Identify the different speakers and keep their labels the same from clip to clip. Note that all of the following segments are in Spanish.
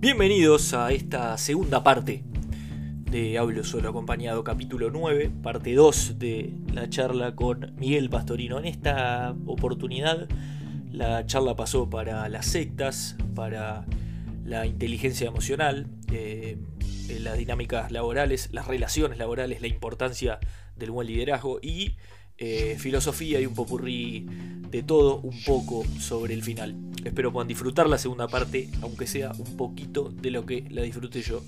Speaker 1: Bienvenidos a esta segunda parte de Hablo Solo Acompañado, capítulo 9, parte 2 de la charla con Miguel Pastorino. En esta oportunidad la charla pasó para las sectas, para la inteligencia emocional, eh, las dinámicas laborales, las relaciones laborales, la importancia del buen liderazgo y eh, filosofía y un popurrí de todo un poco sobre el final. Espero puedan disfrutar la segunda parte, aunque sea un poquito de lo que la disfruté yo.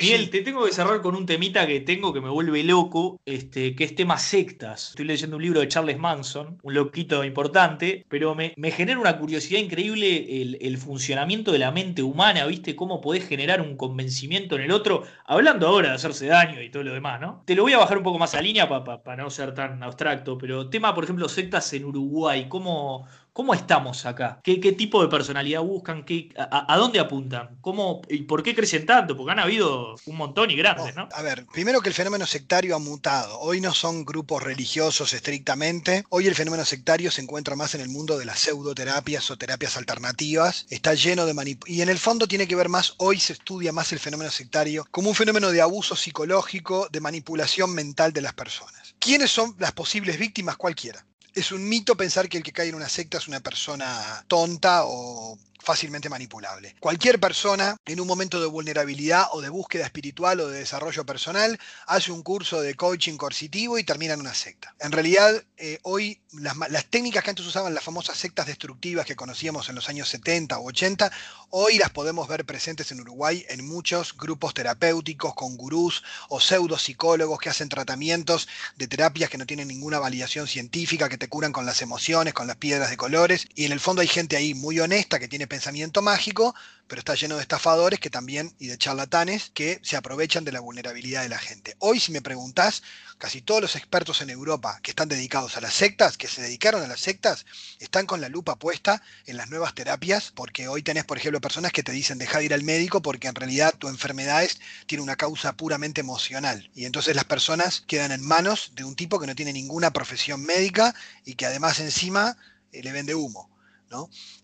Speaker 1: Miguel, te tengo que cerrar con un temita que tengo que me vuelve loco, este, que es tema sectas. Estoy leyendo un libro de Charles Manson, un loquito importante, pero me, genera una curiosidad increíble el, funcionamiento de la mente humana, ¿viste? Cómo podés generar un convencimiento en el otro, hablando ahora de hacerse daño y todo lo demás, ¿no? Te lo voy a bajar un poco más a línea para no ser tan abstracto, pero tema, por ejemplo, sectas en Uruguay, ¿cómo, ¿Cómo estamos acá? ¿Qué, tipo de personalidad buscan? ¿Qué, a, dónde apuntan? ¿Cómo, ¿Y por qué crecen tanto? Porque han habido un montón y grandes, ¿no?
Speaker 2: A ver, primero que el fenómeno sectario ha mutado. Hoy no son grupos religiosos estrictamente. Hoy el fenómeno sectario se encuentra más en el mundo de las pseudoterapias o terapias alternativas. Está lleno de manipulación. Y en el fondo tiene que ver más, hoy se estudia más el fenómeno sectario como un fenómeno de abuso psicológico, de manipulación mental de las personas. ¿Quiénes son las posibles víctimas? Cualquiera es un mito pensar que el que cae en una secta es una persona tonta o fácilmente manipulable. Cualquier persona en un momento de vulnerabilidad o de búsqueda espiritual o de desarrollo personal hace un curso de coaching coercitivo y termina en una secta. En realidad, eh, hoy las, técnicas que antes usaban las famosas sectas destructivas que conocíamos en los años 70 o 80, hoy las podemos ver presentes en Uruguay en muchos grupos terapéuticos con gurús o pseudo psicólogos que hacen tratamientos de terapias que no tienen ninguna validación científica, que te curan con las emociones, con las piedras de colores. Y en el fondo hay gente ahí muy honesta que tiene pensamiento mágico, pero está lleno de estafadores que también, y de charlatanes, que se aprovechan de la vulnerabilidad de la gente. Hoy, si me preguntás, casi todos los expertos en Europa que están dedicados a las sectas, que se dedicaron a las sectas, están con la lupa puesta en las nuevas terapias, porque hoy tenés, por ejemplo, personas que te dicen deja de ir al médico porque en realidad tu enfermedad tiene una causa puramente emocional. Y entonces las personas quedan en manos de un tipo que no tiene ninguna profesión médica y que además encima eh, le vende humo.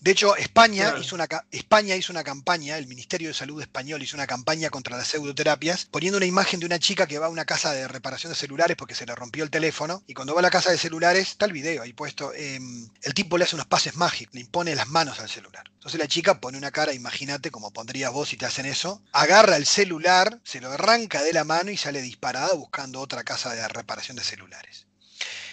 Speaker 2: De hecho, España, hizo una, España hizo una campaña, el Ministerio de Salud español hizo una campaña contra las pseudoterapias, poniendo una imagen de una chica que va a una casa de reparación de celulares porque se le rompió el teléfono, y cuando va a la casa de celulares, está el video ahí puesto, em, el tipo le hace unos pases mágicos, le impone las manos al celular. Entonces la chica pone una cara, imagínate como pondrías vos si te hacen eso, agarra el celular, se lo arranca de la mano y sale disparada buscando otra casa de reparación de celulares.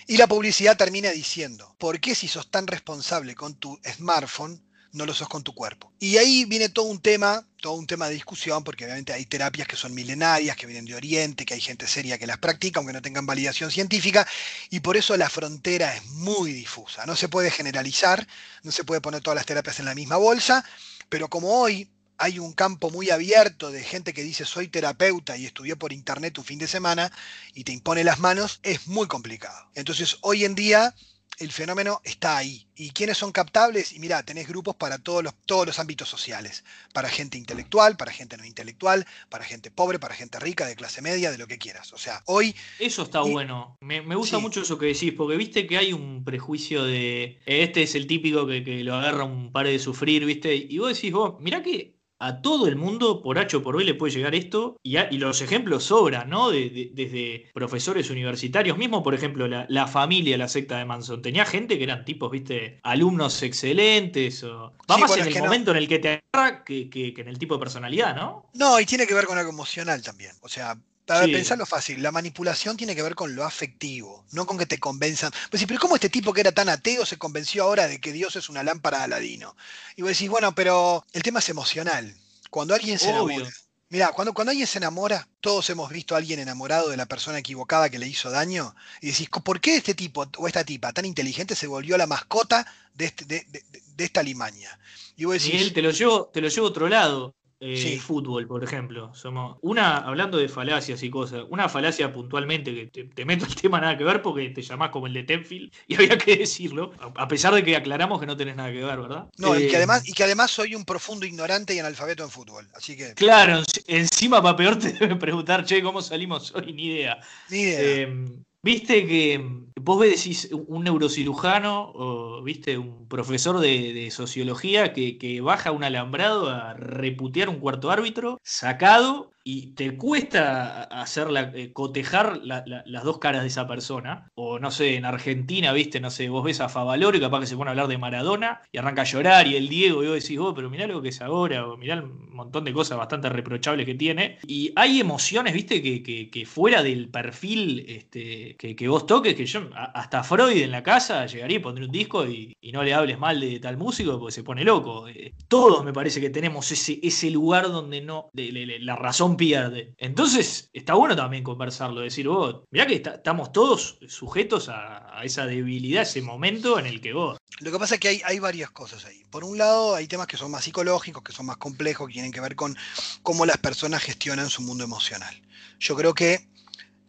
Speaker 2: Y la publicidad termina diciendo, ¿por qué si sos tan responsable con tu smartphone, no lo sos con tu cuerpo? Y ahí viene todo un tema, todo un tema de discusión, porque obviamente hay terapias que son milenarias, que vienen de Oriente, que hay gente seria que las practica, aunque no tengan validación científica, y por eso la frontera es muy difusa. No se puede generalizar, no se puede poner todas las terapias en la misma bolsa, pero como hoy hay un campo muy abierto de gente que dice soy terapeuta y estudió por internet un fin de semana y te impone las manos, es muy complicado. Entonces, hoy en día el fenómeno está ahí. ¿Y quiénes son captables? Y mira, tenés grupos para todos los, todos los ámbitos sociales. Para gente intelectual, para gente no intelectual, para gente pobre, para gente rica, de clase media, de lo que quieras. O sea, hoy...
Speaker 1: Eso está bueno. Me, gusta mucho eso que decís, porque viste que hay un prejuicio de... Este es el típico que, que lo agarra un par de sufrir, viste. Y vos decís, vos, mirá que a todo el mundo, por H o por B, le puede llegar esto, y, los ejemplos sobran, ¿no? desde profesores universitarios, mismo, por ejemplo, la, familia, la secta de Manson, tenía gente que eran tipos, viste, alumnos excelentes, o... va más en el momento en el que te agarra que, que, en el tipo de personalidad, ¿no?
Speaker 2: No, y tiene que ver con algo emocional también, o sea, para pensarlo fácil, la manipulación tiene que ver con lo afectivo, no con que te convenzan. Pues sí, pero ¿cómo este tipo que era tan ateo se convenció ahora de que Dios es una lámpara de Aladino? Y vos decís, bueno, pero el tema es emocional. Cuando alguien se enamora. Mira, cuando, cuando alguien se enamora, todos hemos visto a alguien enamorado de la persona equivocada que le hizo daño, y decís, ¿por qué este tipo o esta tipa tan inteligente se volvió la mascota de, este, de, esta limaña?
Speaker 1: Y vos decís. te lo llevo, te lo llevo a otro lado eh, fútbol, por ejemplo. Somos una, hablando de falacias y cosas, una falacia puntualmente que te, meto el tema nada que ver porque te llamás como el de Tenfield y había que decirlo, a pesar de que aclaramos que no tenés nada que ver, ¿verdad?
Speaker 2: No, y, que eh, además, y que además soy un profundo ignorante y analfabeto en fútbol, así que...
Speaker 1: Claro, encima para peor te deben preguntar, che, ¿cómo salimos hoy? Ni idea.
Speaker 2: Ni idea. Em,
Speaker 1: Viste que vos decís un neurocirujano o viste un profesor de, sociología que, que, baja un alambrado a reputear un cuarto árbitro sacado y te cuesta hacerla, eh, cotejar las dos caras de esa persona. O no sé, en Argentina, viste, no sé, vos ves a Favaloro y capaz que se pone a hablar de Maradona y arranca a llorar y el Diego y vos decís, oh, pero mirá lo que es ahora, o mirá un montón de cosas bastante reprochables que tiene. Y hay emociones, viste, que, que, fuera del perfil este, que, vos toques, que yo, hasta Freud en la casa llegaría y pondría un disco y, no le hables mal de tal músico porque se pone loco. Eh, todos me parece que tenemos ese, ese lugar donde no, la razón pierde. Entonces, está bueno también conversarlo, decir, vos, mirá que estamos todos sujetos a, esa debilidad, ese momento en el que vos.
Speaker 2: Lo que pasa es que hay, hay varias cosas ahí. Por un lado, hay temas que son más psicológicos, que son más complejos, que tienen que ver con cómo las personas gestionan su mundo emocional. Yo creo que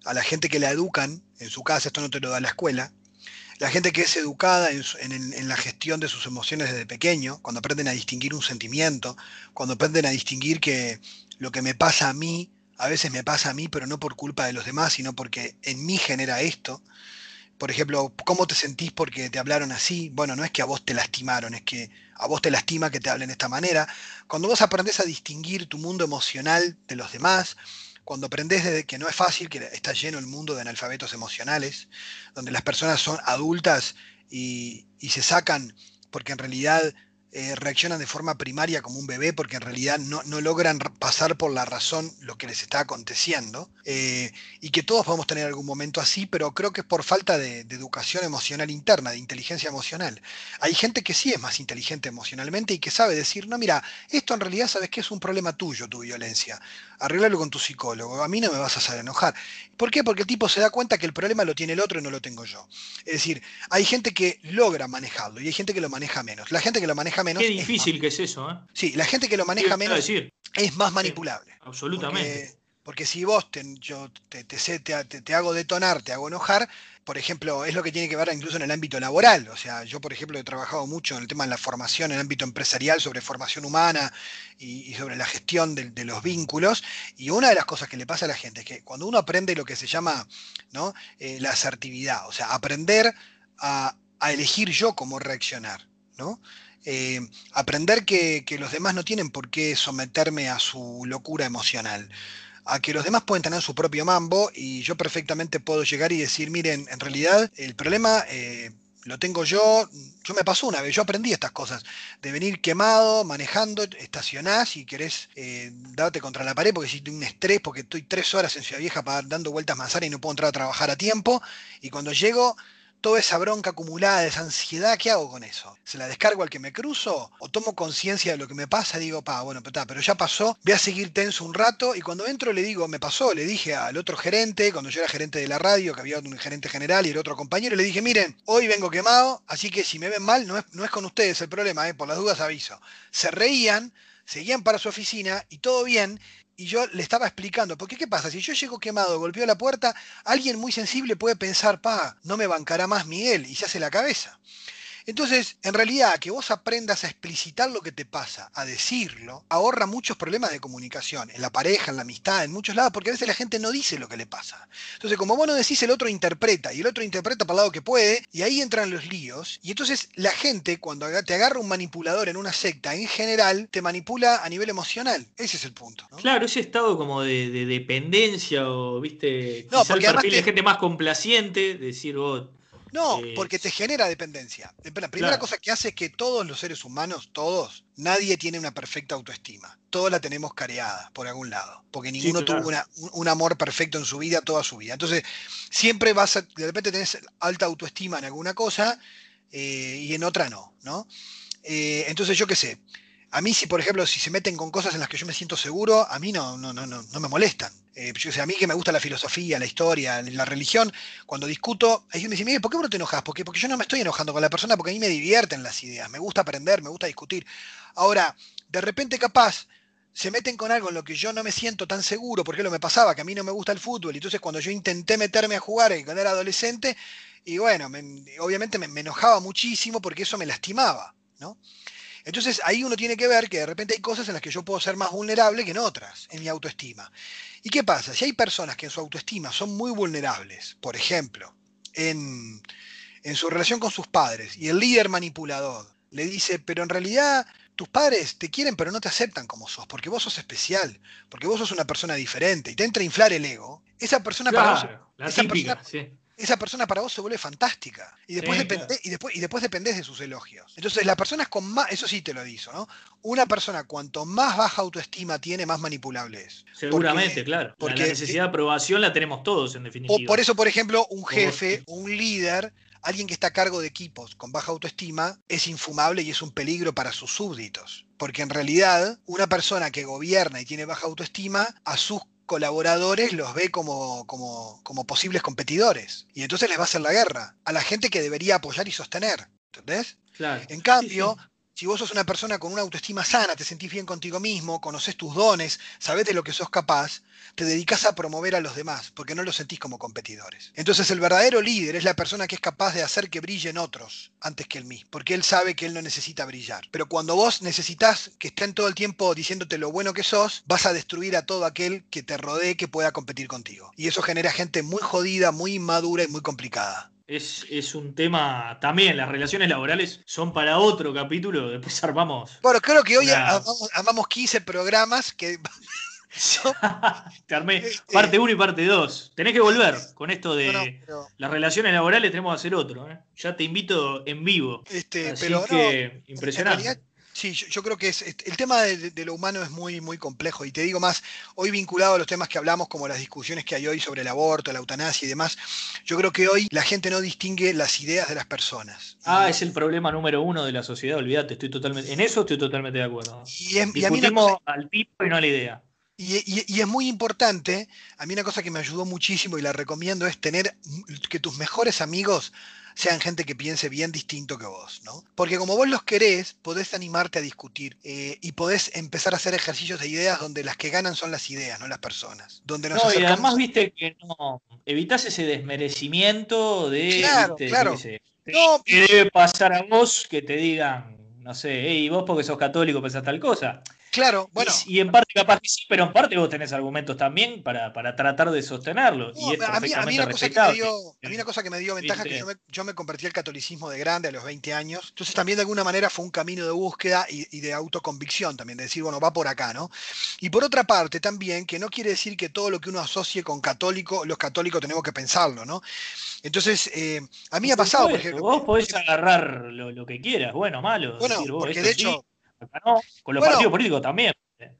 Speaker 2: a la gente que la educan en su casa, esto no te lo da la escuela, la gente que es educada en, en, la gestión de sus emociones desde pequeño, cuando aprenden a distinguir un sentimiento, cuando aprenden a distinguir que lo que me pasa a mí, a veces me pasa a mí, pero no por culpa de los demás, sino porque en mí genera esto. Por ejemplo, ¿cómo te sentís porque te hablaron así? Bueno, no es que a vos te lastimaron, es que a vos te lastima que te hablen de esta manera. Cuando vos aprendés a distinguir tu mundo emocional de los demás, cuando aprendés de que no es fácil, que está lleno el mundo de analfabetos emocionales, donde las personas son adultas y, y se sacan porque en realidad eh, reaccionan de forma primaria como un bebé porque en realidad no, logran pasar por la razón lo que les está aconteciendo. Eh, y que todos podemos tener algún momento así, pero creo que es por falta de, educación emocional interna, de inteligencia emocional. Hay gente que sí es más inteligente emocionalmente y que sabe decir, no, mira, esto en realidad sabes que es un problema tuyo, tu violencia. Arreglalo con tu psicólogo, a mí no me vas a hacer enojar. ¿Por qué? Porque el tipo se da cuenta que el problema lo tiene el otro y no lo tengo yo. Es decir, hay gente que logra manejarlo y hay gente que lo maneja menos. La gente que lo maneja Qué
Speaker 1: difícil que es eso, ¿eh?
Speaker 2: Sí, la gente que lo maneja menos es más manipulable.
Speaker 1: absolutamente.
Speaker 2: Porque, si vos te, yo te, te, hago detonar, te hago enojar, por ejemplo, es lo que tiene que ver incluso en el ámbito laboral. O sea, yo, por ejemplo, he trabajado mucho en el tema de la formación, en el ámbito empresarial, sobre formación humana y, sobre la gestión de, los vínculos. Y una de las cosas que le pasa a la gente es que cuando uno aprende lo que se llama ¿no? Eh, la asertividad, o sea, aprender a, elegir yo cómo reaccionar, ¿no? Eh, aprender que, los demás no tienen por qué someterme a su locura emocional, a que los demás pueden tener su propio mambo y yo perfectamente puedo llegar y decir, miren, en realidad el problema eh, lo tengo yo, yo me pasó una vez, yo aprendí estas cosas, de venir quemado, manejando, estacionás y querés eh, darte contra la pared porque si tengo un estrés, porque estoy tres horas en Ciudad Vieja dando vueltas manzana y no puedo entrar a trabajar a tiempo, y cuando llego toda esa bronca acumulada, esa ansiedad, ¿qué hago con eso? ¿Se la descargo al que me cruzo? ¿O tomo conciencia de lo que me pasa? Digo, pa, bueno, pero, pero ya pasó, voy a seguir tenso un rato y cuando entro le digo, me pasó, le dije al otro gerente, cuando yo era gerente de la radio, que había un gerente general y el otro compañero, le dije, miren, hoy vengo quemado, así que si me ven mal, no es, no es con ustedes el problema, ¿eh? por las dudas aviso. Se reían, seguían para su oficina y todo bien, y yo le estaba explicando, porque ¿qué pasa? Si yo llego quemado, golpeo la puerta, alguien muy sensible puede pensar, pa, no me bancará más Miguel, y se hace la cabeza. Entonces, en realidad, que vos aprendas a explicitar lo que te pasa, a decirlo, ahorra muchos problemas de comunicación, en la pareja, en la amistad, en muchos lados, porque a veces la gente no dice lo que le pasa. Entonces, como vos no decís, el otro interpreta, y el otro interpreta para el lado que puede, y ahí entran los líos. Y entonces la gente, cuando te agarra un manipulador en una secta, en general, te manipula a nivel emocional. Ese es el punto.
Speaker 1: Claro, ese estado como de, dependencia, o, viste, no, porque el perfil de gente más complaciente, decir, vos
Speaker 2: no, eh, porque te genera dependencia. La primera cosa que hace es que todos los seres humanos, todos, nadie tiene una perfecta autoestima. Todos la tenemos careada por algún lado. Porque ninguno tuvo un, amor perfecto en su vida toda su vida. Entonces, siempre vas a, de repente tenés alta autoestima en alguna cosa eh, y en otra no, ¿no? Eh, entonces, yo qué sé. A mí, si por ejemplo, si se meten con cosas en las que yo me siento seguro, a mí no, no, no, no, me molestan. Eh, a mí que me gusta la filosofía, la historia, la religión, cuando discuto, ellos me dicen, Miguel, ¿por qué no te enojas? Porque, porque yo no me estoy enojando con la persona, porque a mí me divierten las ideas, me gusta aprender, me gusta discutir. Ahora, de repente capaz se meten con algo en lo que yo no me siento tan seguro, porque lo me pasaba, que a mí no me gusta el fútbol, y entonces cuando yo intenté meterme a jugar y cuando era adolescente, y bueno, obviamente me, enojaba muchísimo porque eso me lastimaba, ¿no? Entonces ahí uno tiene que ver que de repente hay cosas en las que yo puedo ser más vulnerable que en otras, en mi autoestima. ¿Y qué pasa? Si hay personas que en su autoestima son muy vulnerables, por ejemplo, en, en su relación con sus padres, y el líder manipulador le dice, pero en realidad tus padres te quieren pero no te aceptan como sos, porque vos sos especial, porque vos sos una persona diferente y te entra a inflar el ego, esa persona para vos, esa, persona, para vos se vuelve fantástica y después, y, después, y después dependés de sus elogios. Entonces las personas con más, eso sí te lo digo, ¿no? Una persona cuanto más baja autoestima tiene, más manipulable es.
Speaker 1: Seguramente, claro. Porque la necesidad de aprobación la tenemos todos en definitiva.
Speaker 2: por eso, por ejemplo, un jefe, un líder alguien que está a cargo de equipos con baja autoestima es infumable y es un peligro para sus súbditos. Porque en realidad, una persona que gobierna y tiene baja autoestima, a sus colaboradores los ve como, como, como posibles competidores. Y entonces les va a hacer la guerra a la gente que debería apoyar y sostener. ¿Entendés? Claro. En cambio, si vos sos una persona con una autoestima sana, te sentís bien contigo mismo, conoces tus dones, sabés de lo que sos capaz, te dedicas a promover a los demás, porque no los sentís como competidores. Entonces el verdadero líder es la persona que es capaz de hacer que brillen otros antes que él mismo, porque él sabe que él no necesita brillar. Pero cuando vos necesitas que estén todo el tiempo diciéndote lo bueno que sos, vas a destruir a todo aquel que te rodee que pueda competir contigo. Y eso genera gente muy jodida, muy inmadura y muy complicada
Speaker 1: es, un tema también, las relaciones laborales son para otro capítulo, después armamos.
Speaker 2: Bueno, creo que hoy armamos, 15 programas que...
Speaker 1: Te armé este, parte 1 y parte 2. Tenés que volver con esto de las relaciones laborales, tenemos que hacer otro. ¿eh? Ya te invito en vivo.
Speaker 2: Este, pero que impresionante. Sí, yo, creo que es, el tema de, lo humano es muy, muy complejo. Y te digo más, hoy vinculado a los temas que hablamos, como las discusiones que hay hoy sobre el aborto, la eutanasia y demás, yo creo que hoy la gente no distingue las ideas de las personas.
Speaker 1: Ah, es el problema número uno de la sociedad, olvídate, estoy totalmente, en eso estoy totalmente de acuerdo.
Speaker 2: Y, a mí
Speaker 1: al tipo y no a la idea.
Speaker 2: Y, y, es muy importante, a mí una cosa que me ayudó muchísimo y la recomiendo es tener que tus mejores amigos sean gente que piense bien distinto que vos, ¿no? Porque como vos los querés, podés animarte a discutir eh, y podés empezar a hacer ejercicios de ideas donde las que ganan son las ideas, no las personas. Donde
Speaker 1: no, y además viste que no, evitás ese desmerecimiento de...
Speaker 2: Claro, claro.
Speaker 1: ¿Qué debe pasar a vos que te digan, no sé, hey, vos porque sos católico pensás tal cosa?
Speaker 2: Claro, bueno.
Speaker 1: Y, en parte capaz que sí, pero en parte vos tenés argumentos también para, tratar de sostenerlo. y
Speaker 2: a, mí, una cosa que me dio, a mí una cosa que me dio ventaja es que yo me, yo me, convertí al catolicismo de grande a los 20 años. Entonces también de alguna manera fue un camino de búsqueda y, de autoconvicción también, de decir, bueno, va por acá, ¿no? Y por otra parte también, que no quiere decir que todo lo que uno asocie con católico, los católicos tenemos que pensarlo, ¿no? Entonces, eh, a mí ha pasado, por ejemplo.
Speaker 1: Vos podés agarrar lo, que quieras, bueno, malo.
Speaker 2: Bueno, porque de hecho
Speaker 1: con los partidos políticos también.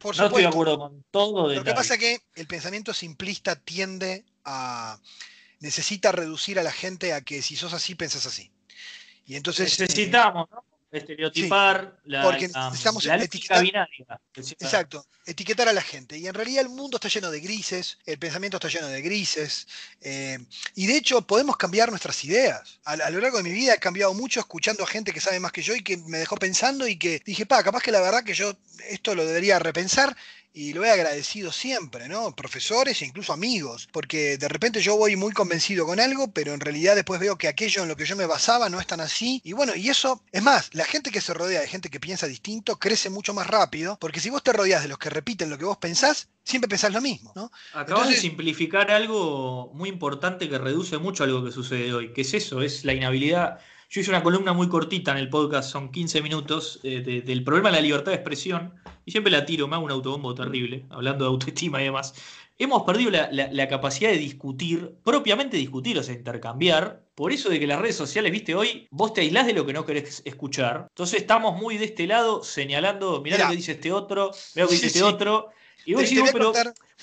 Speaker 1: no estoy de acuerdo con todo.
Speaker 2: Lo que pasa es que el pensamiento simplista tiende a. necesita reducir a la gente a que si sos así, pensás así. Y entonces.
Speaker 1: Necesitamos, ¿no? Estereotipar la,
Speaker 2: porque necesitamos etiquetar, binaria. Exacto, etiquetar a la gente. Y en realidad el mundo está lleno de grises, el pensamiento está lleno de grises, eh, y de hecho podemos cambiar nuestras ideas. A, lo largo de mi vida he cambiado mucho escuchando a gente que sabe más que yo y que me dejó pensando y que dije, pa, capaz que la verdad que yo esto lo debería repensar y lo he agradecido siempre, ¿no? Profesores e incluso amigos, porque de repente yo voy muy convencido con algo, pero en realidad después veo que aquello en lo que yo me basaba no es tan así. Y bueno, y eso, es más, la gente que se rodea de gente que piensa distinto crece mucho más rápido, porque si vos te rodeas de los que repiten lo que vos pensás, siempre pensás lo mismo, ¿no?
Speaker 1: Acabas de simplificar algo muy importante que reduce mucho algo que sucede hoy, que es eso, es la inhabilidad yo hice una columna muy cortita en el podcast, son 15 minutos, eh, del problema de la libertad de expresión, y siempre la tiro, me hago un autobombo terrible, hablando de autoestima y demás. Hemos perdido la, capacidad de discutir, propiamente discutir, o sea, intercambiar, por eso de que las redes sociales, viste, hoy vos te aislás de lo que no querés escuchar. Entonces estamos muy de este lado señalando, mirá, lo que dice este otro, mirá lo que dice este otro. Y vos decís, pero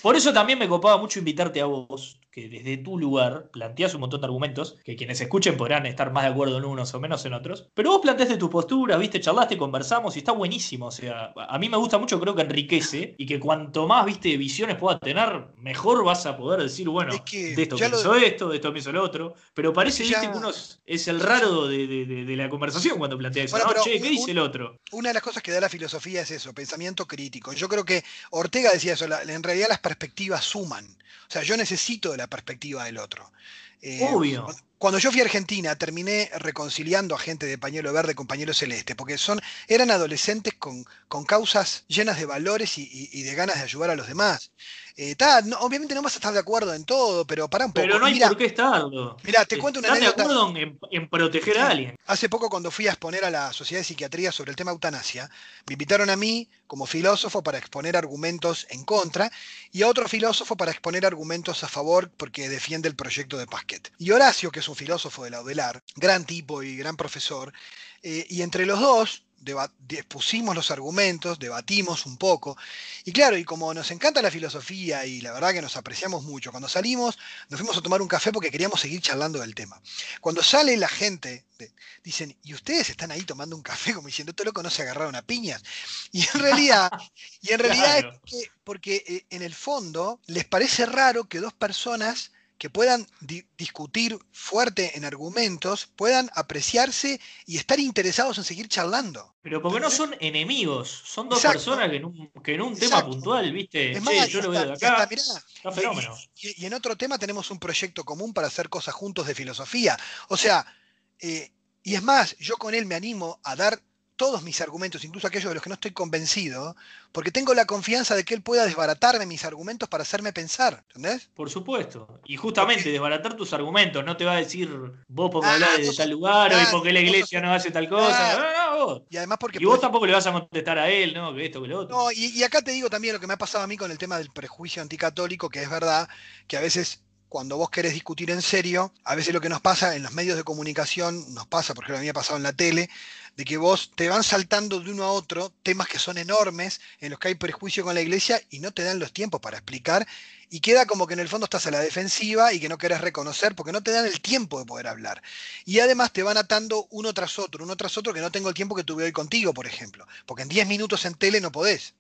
Speaker 1: por eso también me copaba mucho invitarte a vos, que desde tu lugar planteas un montón de argumentos, que quienes escuchen podrán estar más de acuerdo en unos o menos en otros, pero vos planteaste tu postura, viste, charlaste, conversamos y está buenísimo. O sea, a mí me gusta mucho, creo que enriquece y que cuanto más, viste, visiones puedas tener, mejor vas a poder decir, bueno, de esto pienso esto, de esto pienso lo otro. Pero parece, viste, que uno es, el raro de, la conversación cuando plantea eso. Che, ¿qué dice el otro?
Speaker 2: Una de las cosas que da la filosofía es eso, pensamiento crítico. Yo creo que Ortega decía eso, en realidad las perspectivas suman. O sea, yo necesito la perspectiva del otro.
Speaker 1: Eh, Obvio.
Speaker 2: Cuando yo fui a Argentina, terminé reconciliando a gente de pañuelo verde con pañuelo celeste, porque son, eran adolescentes con, con causas llenas de valores y, de ganas de ayudar a los demás. Eh, obviamente no vas a estar de acuerdo en todo, pero para un poco.
Speaker 1: Pero no hay por qué estarlo.
Speaker 2: Mira, te cuento una
Speaker 1: anécdota. de acuerdo en, proteger a alguien.
Speaker 2: Hace poco, cuando fui a exponer a la Sociedad de Psiquiatría sobre el tema eutanasia, me invitaron a mí como filósofo para exponer argumentos en contra y a otro filósofo para exponer argumentos a favor porque defiende el proyecto de Pasquet. Y Horacio, que es un filósofo de la UDELAR, gran tipo y gran profesor, eh, y entre los dos pusimos los argumentos, debatimos un poco. Y claro, y como nos encanta la filosofía y la verdad que nos apreciamos mucho, cuando salimos nos fuimos a tomar un café porque queríamos seguir charlando del tema. Cuando sale la gente, dicen, ¿y ustedes están ahí tomando un café como diciendo, esto loco no se agarraron a piñas? Y en realidad, y en realidad es que, porque eh, en el fondo les parece raro que dos personas que puedan discutir fuerte en argumentos, puedan apreciarse y estar interesados en seguir charlando.
Speaker 1: Pero porque no son enemigos, son dos personas que en un, tema puntual, viste, yo lo veo de acá, fenómeno.
Speaker 2: Y, en otro tema tenemos un proyecto común para hacer cosas juntos de filosofía. O sea, eh, y es más, yo con él me animo a dar todos mis argumentos, incluso aquellos de los que no estoy convencido, porque tengo la confianza de que él pueda desbaratarme mis argumentos para hacerme pensar, ¿entendés?
Speaker 1: Por supuesto. Y justamente desbaratar tus argumentos, no te va a decir vos porque ah, hablas de tal lugar o y porque la iglesia no hace tal cosa. No, no, vos.
Speaker 2: Y además porque.
Speaker 1: Y vos tampoco le vas a contestar a él, ¿no? Que esto, que lo otro.
Speaker 2: No, y, y acá te digo también lo que me ha pasado a mí con el tema del prejuicio anticatólico, que es verdad que a veces cuando vos querés discutir en serio, a veces lo que nos pasa en los medios de comunicación, nos pasa, porque a mí me ha pasado en la tele, de que vos te van saltando de uno a otro temas que son enormes, en los que hay prejuicio con la iglesia y no te dan los tiempos para explicar, y queda como que en el fondo estás a la defensiva y que no querés reconocer porque no te dan el tiempo de poder hablar. Y además te van atando uno tras otro, uno tras otro, que no tengo el tiempo que tuve hoy contigo, por ejemplo, porque en 10 minutos en tele no podés.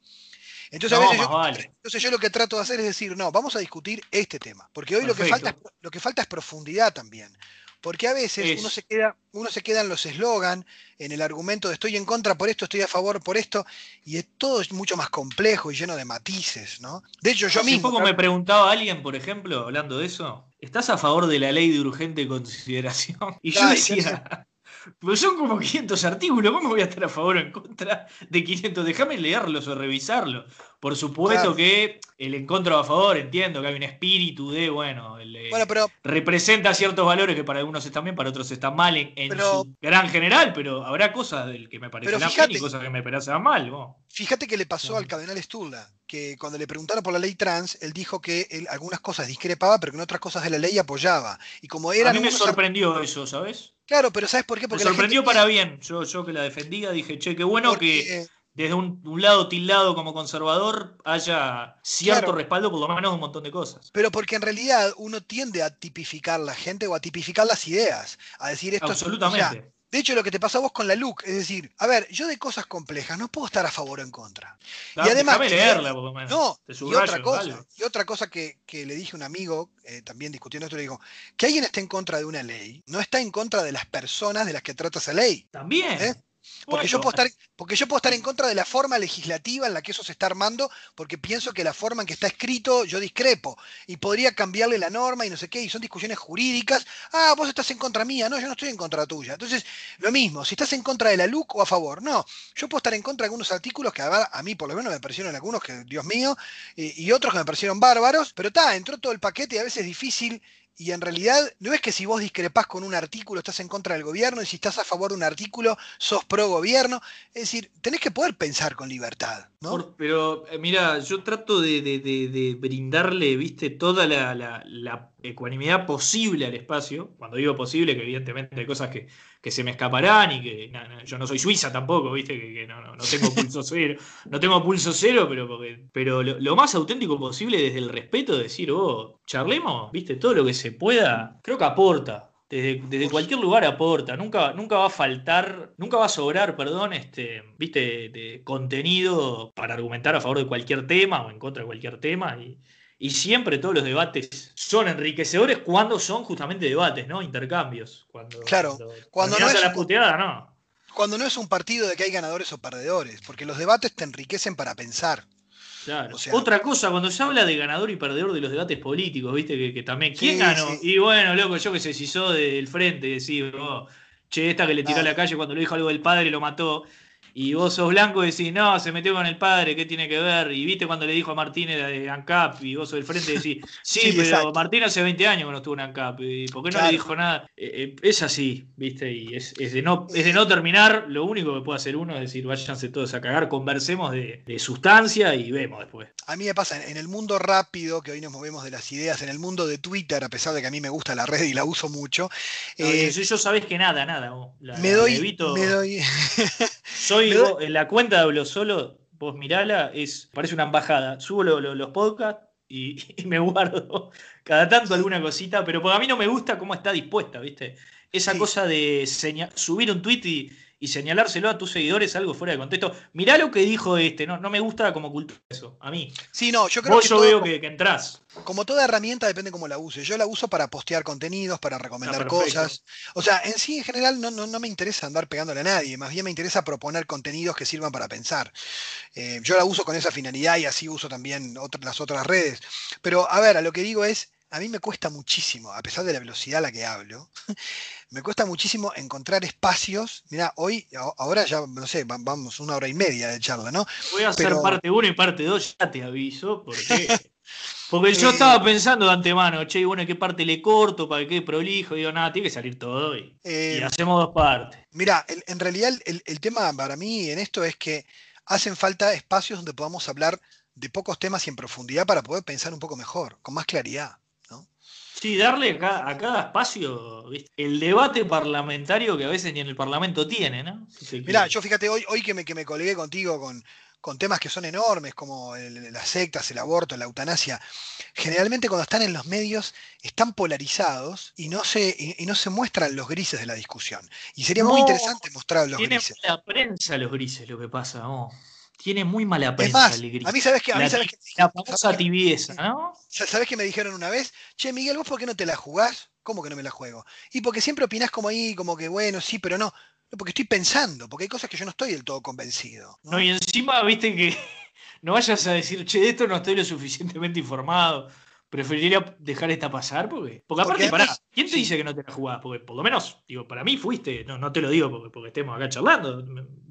Speaker 2: Entonces, a veces yo, entonces yo lo que trato de hacer es decir, no, vamos a discutir este tema, porque hoy lo que, falta es, lo que falta es profundidad también. Porque a veces uno se, queda, uno se queda en los eslogan, en el argumento de estoy en contra por esto, estoy a favor por esto, y es todo es mucho más complejo y lleno de matices, ¿no? De hecho, yo
Speaker 1: Hace
Speaker 2: mismo.
Speaker 1: poco me preguntaba alguien, por ejemplo, hablando de eso, ¿estás a favor de la ley de urgente consideración? Y yo decía, pero son como 500 artículos, ¿cómo voy a estar a favor o en contra de 500? Déjame leerlos o revisarlos. Por supuesto que el en contra o a favor, entiendo que hay un espíritu de, bueno, representa ciertos valores que para algunos están bien, para otros están mal en, su gran general, pero habrá cosas del que me parecen bien y cosas que me parecen mal.
Speaker 2: Fíjate que le pasó al cardenal Sturla, que cuando le preguntaron por la ley trans, él dijo que él algunas cosas discrepaba, pero que en otras cosas de la ley apoyaba. Y como era
Speaker 1: a mí me sorprendió eso, ¿sabes?
Speaker 2: Claro, pero ¿sabes por qué?
Speaker 1: Porque me sorprendió para bien. Yo, yo que la defendía dije, che, qué bueno que desde un, lado tildado como conservador haya cierto respaldo por lo menos un montón de cosas.
Speaker 2: Pero porque en realidad uno tiende a tipificar la gente o a tipificar las ideas, a decir esto
Speaker 1: Absolutamente.
Speaker 2: De hecho, lo que te pasa a vos con la LUC, es decir, a ver, yo de cosas complejas no puedo estar a favor o en contra.
Speaker 1: y además. Leerla, por lo menos.
Speaker 2: No, y otra cosa, y otra cosa que, le dije a un amigo, eh, también discutiendo esto, le digo, que alguien esté en contra de una ley, no está en contra de las personas de las que trata esa ley.
Speaker 1: También. ¿Eh?
Speaker 2: Porque yo, puedo estar, porque yo puedo estar en contra de la forma legislativa en la que eso se está armando, porque pienso que la forma en que está escrito yo discrepo y podría cambiarle la norma y no sé qué, y son discusiones jurídicas. Ah, vos estás en contra mía, no, yo no estoy en contra tuya. Entonces, lo mismo, si estás en contra de la LUC o a favor, no, yo puedo estar en contra de algunos artículos que a, mí por lo menos me parecieron algunos que, Dios mío, y, y otros que me parecieron bárbaros, pero está, entró todo el paquete y a veces es difícil y en realidad, no es que si vos discrepás con un artículo estás en contra del gobierno y si estás a favor de un artículo sos pro gobierno. Es decir, tenés que poder pensar con libertad. ¿no?
Speaker 1: pero eh, mira, yo trato de, brindarle, viste, toda la, ecuanimidad posible al espacio. Cuando digo posible, que evidentemente hay cosas que, que se me escaparán y que yo no soy Suiza tampoco, ¿viste? Que, no, tengo pulso cero, no tengo pulso cero, pero, porque, pero lo, más auténtico posible desde el respeto de decir, oh, charlemos, ¿viste? Todo lo que se pueda, creo que aporta. Desde, cualquier lugar aporta, nunca, nunca va a faltar, nunca va a sobrar, perdón, este, viste, de contenido para argumentar a favor de cualquier tema o en contra de cualquier tema. Y, y siempre todos los debates son enriquecedores cuando son justamente debates, ¿no? Intercambios. Cuando,
Speaker 2: claro, cuando, no es
Speaker 1: la puteada, no.
Speaker 2: Cuando no es un partido de que hay ganadores o perdedores, porque los debates te enriquecen para pensar.
Speaker 1: Claro. Otra cosa, cuando se habla de ganador y perdedor de los debates políticos, viste que, también, ¿quién ganó? Y bueno, loco, yo que sé, si sos del frente, decir, oh, che, esta que le tiró a la calle cuando le dijo algo del padre lo mató y vos sos blanco y decís, no, se metió con el padre, ¿qué tiene que ver? Y viste cuando le dijo a Martínez de ANCAP y vos sos del frente y decís, sí, pero Martínez hace 20 años que no estuvo en ANCAP, ¿y por qué no le dijo nada? Eh, eh, es así, viste, y es, de no, es de no terminar, lo único que puede hacer uno es decir, váyanse todos a cagar, conversemos de, sustancia y vemos después.
Speaker 2: A mí me pasa, en el mundo rápido, que hoy nos movemos de las ideas, en el mundo de Twitter, a pesar de que a mí me gusta la red y la uso mucho.
Speaker 1: Eh, yo, sabés que nada, nada.
Speaker 2: me, doy, me doy.
Speaker 1: soy en la cuenta de Hablo Solo, vos mirala, es, parece una embajada. Subo los podcasts y, me guardo cada tanto alguna cosita, pero porque a mí no me gusta cómo está dispuesta, ¿viste? Esa cosa de subir un tweet y, y señalárselo a tus seguidores algo fuera de contexto. Mirá lo que dijo este, no, no me gusta como cultura eso, a mí.
Speaker 2: Sí, no, yo creo
Speaker 1: que. yo veo que, que, entras.
Speaker 2: Como toda herramienta depende cómo la uses. Yo la uso para postear contenidos, para recomendar cosas. O sea, en sí, en general, no, no, me interesa andar pegándole a nadie. Más bien me interesa proponer contenidos que sirvan para pensar. Eh, yo la uso con esa finalidad y así uso también las otras redes. Pero, a ver, a lo que digo es a mí me cuesta muchísimo, a pesar de la velocidad a la que hablo, me cuesta muchísimo encontrar espacios. Mira, hoy, ahora ya, no sé, vamos una hora y media de charla, ¿no?
Speaker 1: Voy a hacer parte 1 y parte 2, ya te aviso, porque, porque yo estaba pensando de antemano, che, bueno, ¿qué parte le corto para que quede prolijo? Digo, nada, tiene que salir todo y, y eh, hacemos dos partes.
Speaker 2: Mira, en realidad el, el tema para mí en esto es que hacen falta espacios donde podamos hablar de pocos temas y en profundidad para poder pensar un poco mejor, con más claridad.
Speaker 1: Sí, darle a cada, espacio el debate parlamentario que a veces ni en el Parlamento tiene, ¿no?
Speaker 2: Mirá, yo fíjate, hoy, hoy que, me, que me colgué contigo con, con temas que son enormes, como las sectas, el aborto, la eutanasia, generalmente cuando están en los medios están polarizados y no se, y, no se muestran los grises de la discusión. Y sería muy interesante mostrar los grises.
Speaker 1: Tiene la prensa los grises lo que pasa. ¿no? Tiene muy mala prensa
Speaker 2: más, A mí sabes que a mí sabes que
Speaker 1: la famosa tibieza, ¿no?
Speaker 2: ¿Sabes que me dijeron una vez? Che, Miguel, ¿vos por qué no te la jugás? ¿Cómo que no me la juego? Y porque siempre opinás como ahí, como que bueno, sí, pero no. Porque estoy pensando, porque hay cosas que yo no estoy del todo convencido.
Speaker 1: No, y encima, viste que no vayas a decir, che, de esto no estoy lo suficientemente informado preferiría dejar esta pasar porque. Porque aparte, pará, ¿quién te dice que no te la jugás? Porque por lo menos, digo, para mí fuiste, no, no te lo digo porque, porque estemos acá charlando,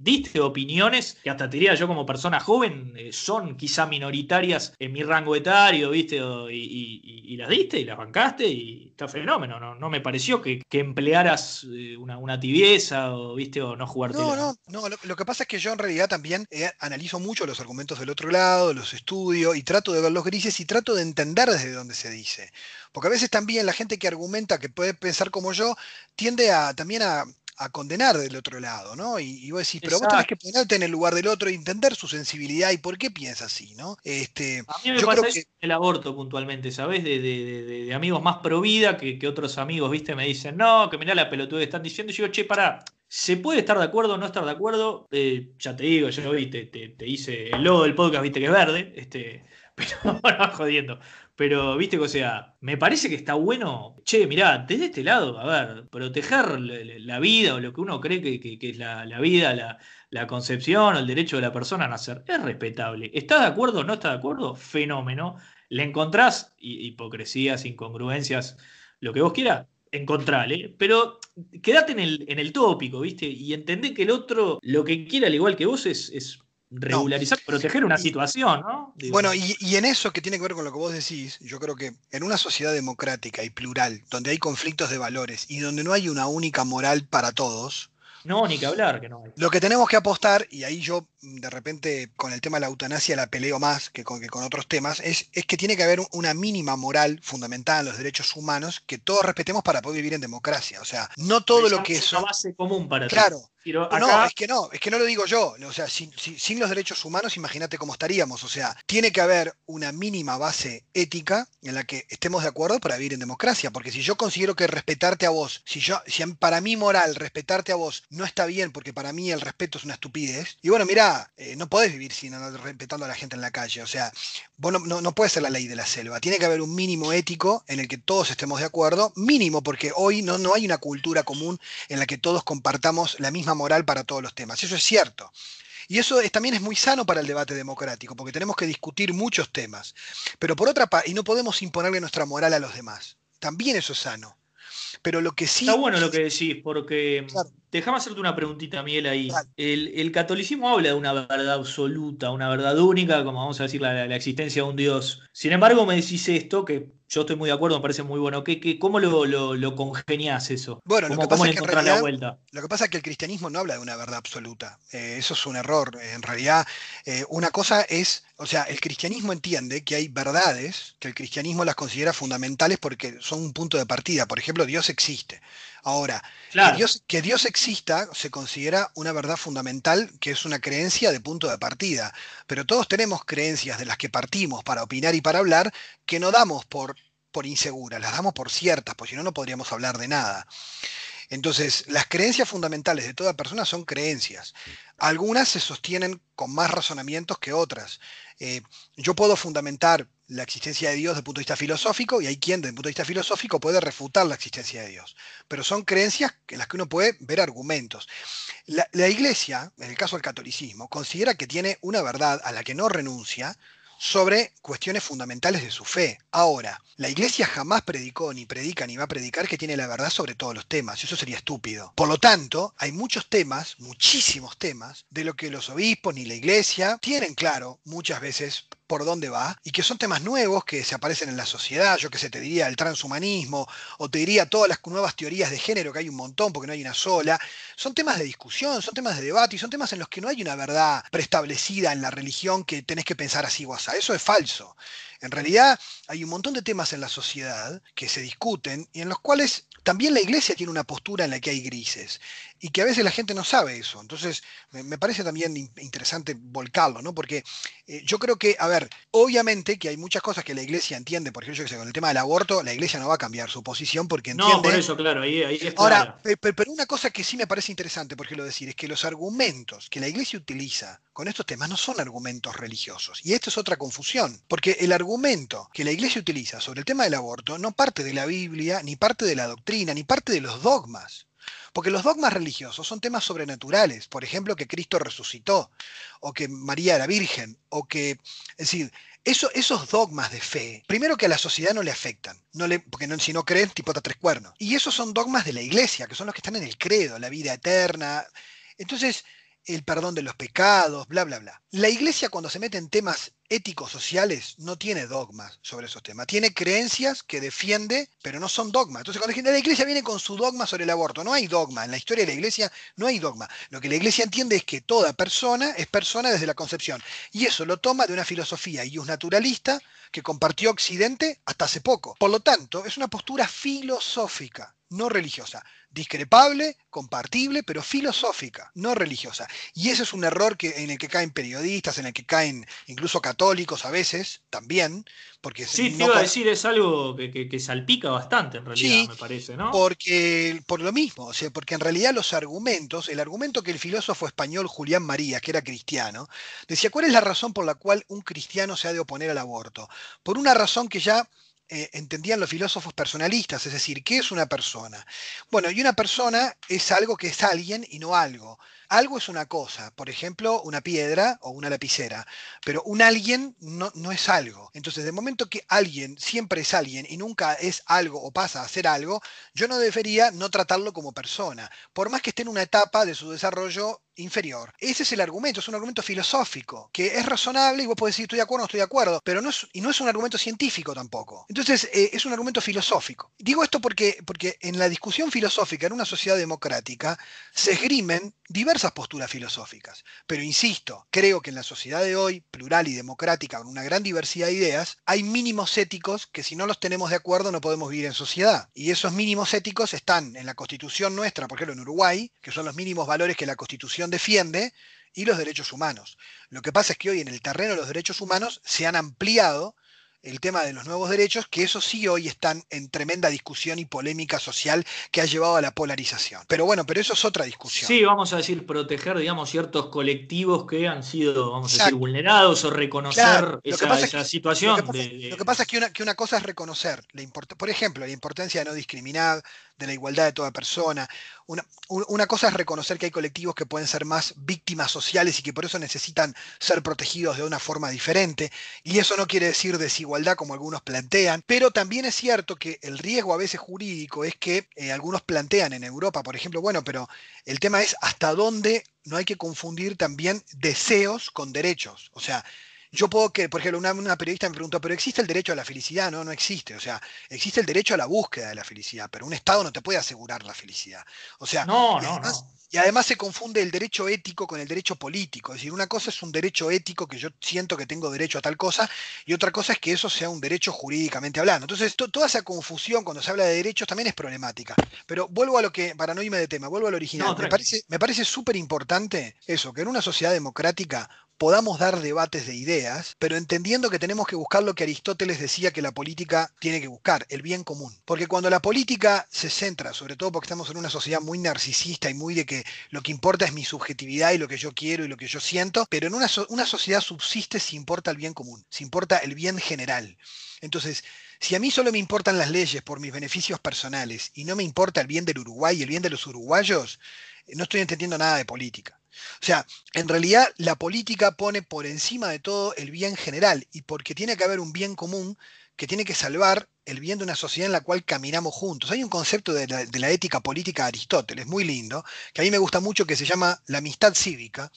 Speaker 1: diste opiniones que hasta te diría yo como persona joven eh, son quizá minoritarias en mi rango etario, ¿viste? y, las diste y las bancaste y está fenómeno. No, no me pareció que, emplearas eh, una, tibieza o, ¿viste? o no jugarte.
Speaker 2: No, no, no. Lo, que pasa es que yo en realidad también eh, analizo mucho los argumentos del otro lado, los estudio y trato de ver los grises y trato de entender desde donde se dice. Porque a veces también la gente que argumenta que puede pensar como yo tiende a también a, condenar del otro lado, ¿no? Y, vos decís, pero vos tenés que ponerte en el lugar del otro e entender su sensibilidad y por qué piensa así, ¿no?
Speaker 1: Este, a mí me pasa que... el aborto puntualmente, ¿sabés? De, amigos más pro vida que, otros amigos, ¿viste? Me dicen, no, que mirá la pelotuda que están diciendo. Y yo digo, che, pará, se puede estar de acuerdo o no estar de acuerdo. Eh, ya te digo, yo lo vi, te, te, hice el logo del podcast, viste que es verde, este, pero bueno, jodiendo. Pero, viste que, o sea, me parece que está bueno, che, mirá, desde este lado, a ver, proteger la vida o lo que uno cree que, es la, vida, la, concepción o el derecho de la persona a nacer, es respetable. ¿Estás de acuerdo o no estás de acuerdo? Fenómeno. ¿Le encontrás hipocresías, incongruencias, lo que vos quieras? Encontrale, pero quédate en el, en el tópico, ¿viste? Y entendé que el otro lo que quiere, al igual que vos, es regularizar, proteger una situación, ¿no?
Speaker 2: Bueno, y, en eso que tiene que ver con lo que vos decís, yo creo que en una sociedad democrática y plural, donde hay conflictos de valores y donde no hay una única moral para todos,
Speaker 1: No, ni que hablar que no hay.
Speaker 2: Lo que tenemos que apostar, y ahí yo de repente con el tema de la eutanasia la peleo más que con, que con otros temas, es, es que tiene que haber una mínima moral fundamental en los derechos humanos que todos respetemos para poder vivir en democracia. O sea, no todo lo que es...
Speaker 1: una base común para
Speaker 2: Claro. No, es que no, es que no lo digo yo. O sea, sin, sin los derechos humanos, imagínate cómo estaríamos. O sea, tiene que haber una mínima base ética en la que estemos de acuerdo para vivir en democracia. Porque si yo considero que respetarte a vos, si yo, si para mí moral respetarte a vos no está bien, porque para mí el respeto es una estupidez, y bueno, mira, eh, no podés vivir sin respetando a la gente en la calle. O sea, vos no, no, puede ser la ley de la selva. Tiene que haber un mínimo ético en el que todos estemos de acuerdo. Mínimo, porque hoy no, no hay una cultura común en la que todos compartamos la misma moral para todos los temas. Eso es cierto. Y eso también es muy sano para el debate democrático, porque tenemos que discutir muchos temas. Pero por otra parte, y no podemos imponerle nuestra moral a los demás. También eso es sano. Pero lo que sí.
Speaker 1: Está bueno lo que decís, porque. Déjame hacerte una preguntita, Miguel, ahí. El, catolicismo habla de una verdad absoluta, una verdad única, como vamos a decir, la, la existencia de un Dios. Sin embargo, me decís esto, que yo estoy muy de acuerdo, me parece muy bueno. ¿Qué, cómo lo, lo, congenias eso?
Speaker 2: Bueno, lo que, pasa es que la vuelta? lo que pasa es que el cristianismo no habla de una verdad absoluta. Eh, eso es un error. En realidad, eh, una cosa es, o sea, el cristianismo entiende que hay verdades que el cristianismo las considera fundamentales porque son un punto de partida. Por ejemplo, Dios existe. Ahora, que, Dios, que, Dios, exista se considera una verdad fundamental, que es una creencia de punto de partida. Pero todos tenemos creencias de las que partimos para opinar y para hablar que no damos por, por inseguras, las damos por ciertas, porque si no, no podríamos hablar de nada. Entonces, las creencias fundamentales de toda persona son creencias. Algunas se sostienen con más razonamientos que otras. Eh, yo puedo fundamentar la existencia de Dios desde el punto de vista filosófico y hay quien desde el punto de vista filosófico puede refutar la existencia de Dios. Pero son creencias en las que uno puede ver argumentos. La, iglesia, en el caso del catolicismo, considera que tiene una verdad a la que no renuncia, sobre cuestiones fundamentales de su fe. Ahora, la iglesia jamás predicó, ni predica, ni va a predicar que tiene la verdad sobre todos los temas. Eso sería estúpido. Por lo tanto, hay muchos temas, muchísimos temas, de lo que los obispos ni la iglesia tienen claro muchas veces por dónde va y que son temas nuevos que se aparecen en la sociedad, yo que sé, te diría el transhumanismo o te diría todas las nuevas teorías de género que hay un montón porque no hay una sola, son temas de discusión, son temas de debate y son temas en los que no hay una verdad preestablecida en la religión que tenés que pensar así o así. Eso es falso. En realidad hay un montón de temas en la sociedad que se discuten y en los cuales también la iglesia tiene una postura en la que hay grises y que a veces la gente no sabe eso. Entonces, me, parece también interesante volcarlo, ¿no? Porque eh, yo creo que, a ver, obviamente que hay muchas cosas que la iglesia entiende, por ejemplo, yo que sé, con el tema del aborto, la iglesia no va a cambiar su posición porque entiende...
Speaker 1: No, por eso, claro, ahí.
Speaker 2: Ahora, pero, una cosa que sí me parece interesante, por ejemplo, decir, es que los argumentos que la iglesia utiliza con estos temas no son argumentos religiosos. Y esto es otra confusión, porque el argumento que la iglesia utiliza sobre el tema del aborto no parte de la Biblia, ni parte de la doctrina, ni parte de los dogmas. Porque los dogmas religiosos son temas sobrenaturales, por ejemplo, que Cristo resucitó, o que María era virgen, o que, es decir, esos dogmas de fe, primero que a la sociedad no le afectan, no le, porque si no creen, tipota tres cuernos. Y esos son dogmas de la iglesia, que son los que están en el credo, la vida eterna. Entonces, el perdón de los pecados, bla, bla, bla. La iglesia cuando se mete en temas éticos sociales no tiene dogmas sobre esos temas, tiene creencias que defiende, pero no son dogmas. Entonces cuando la iglesia viene con su dogma sobre el aborto, no hay dogma, en la historia de la iglesia no hay dogma. Lo que la iglesia entiende es que toda persona es persona desde la concepción, y eso lo toma de una filosofía y un naturalista que compartió Occidente hasta hace poco. Por lo tanto, es una postura filosófica, no religiosa discrepable, compartible, pero filosófica, no religiosa. Y ese es un error que, en el que caen periodistas, en el que caen incluso católicos a veces también. Porque
Speaker 1: sí, te iba a decir, es algo que, salpica bastante en realidad, me parece, ¿no?
Speaker 2: Porque, por lo mismo, o sea, porque en realidad los argumentos, el argumento que el filósofo español Julián María, que era cristiano, decía, ¿cuál es la razón por la cual un cristiano se ha de oponer al aborto? Por una razón que ya eh, entendían los filósofos personalistas, es decir, ¿qué es una persona? Bueno, y una persona es algo que es alguien y no algo. Algo es una cosa, por ejemplo, una piedra o una lapicera, pero un alguien no, no es algo. Entonces, de momento que alguien siempre es alguien y nunca es algo o pasa a ser algo, yo no debería no tratarlo como persona, por más que esté en una etapa de su desarrollo inferior. Ese es el argumento, es un argumento filosófico, que es razonable y vos podés decir estoy de acuerdo o no estoy de acuerdo, pero no es, y no es un argumento científico tampoco. Entonces, eh, es un argumento filosófico. Digo esto porque, porque en la discusión filosófica en una sociedad democrática se esgrimen diversas posturas filosóficas. Pero insisto, creo que en la sociedad de hoy, plural y democrática, con una gran diversidad de ideas, hay mínimos éticos que si no los tenemos de acuerdo no podemos vivir en sociedad. Y esos mínimos éticos están en la constitución nuestra, por ejemplo en Uruguay, que son los mínimos valores que la constitución defiende, y los derechos humanos. Lo que pasa es que hoy en el terreno de los derechos humanos se han ampliado el tema de los nuevos derechos, que eso sí hoy están en tremenda discusión y polémica social que ha llevado a la polarización. Pero bueno, pero eso es otra discusión.
Speaker 1: Sí, vamos a decir, proteger, digamos, ciertos colectivos que han sido, vamos a decir, vulnerados o reconocer esa, situación.
Speaker 2: Lo que pasa, es que una, que una, cosa es reconocer, la por ejemplo, la importancia de no discriminar, de la igualdad de toda persona. Una, una, cosa es reconocer que hay colectivos que pueden ser más víctimas sociales y que por eso necesitan ser protegidos de una forma diferente. Y eso no quiere decir desigualdad como algunos plantean, pero también es cierto que el riesgo a veces jurídico es que eh, algunos plantean en Europa, por ejemplo, bueno, pero el tema es hasta dónde no hay que confundir también deseos con derechos. O sea, yo puedo que, por ejemplo, una, periodista me preguntó, ¿pero existe el derecho a la felicidad? No, no existe. O sea, existe el derecho a la búsqueda de la felicidad, pero un Estado no te puede asegurar la felicidad. O sea,
Speaker 1: no, no, no.
Speaker 2: Y además se confunde el derecho ético con el derecho político. Es decir, una cosa es un derecho ético que yo siento que tengo derecho a tal cosa, y otra cosa es que eso sea un derecho jurídicamente hablando. Entonces, toda esa confusión cuando se habla de derechos también es problemática. Pero vuelvo a lo que, para no irme de tema, vuelvo al original. me parece, me parece súper importante eso, que en una sociedad democrática podamos dar debates de ideas, pero entendiendo que tenemos que buscar lo que Aristóteles decía que la política tiene que buscar, el bien común. Porque cuando la política se centra, sobre todo porque estamos en una sociedad muy narcisista y muy de que lo que importa es mi subjetividad y lo que yo quiero y lo que yo siento, pero en una, una sociedad subsiste si importa el bien común, si importa el bien general. Entonces, si a mí solo me importan las leyes por mis beneficios personales y no me importa el bien del Uruguay y el bien de los uruguayos, no estoy entendiendo nada de política. O sea, en realidad la política pone por encima de todo el bien general y porque tiene que haber un bien común que tiene que salvar el bien de una sociedad en la cual caminamos juntos. Hay un concepto de la, ética política de Aristóteles, muy lindo, que a mí me gusta mucho, que se llama la amistad cívica,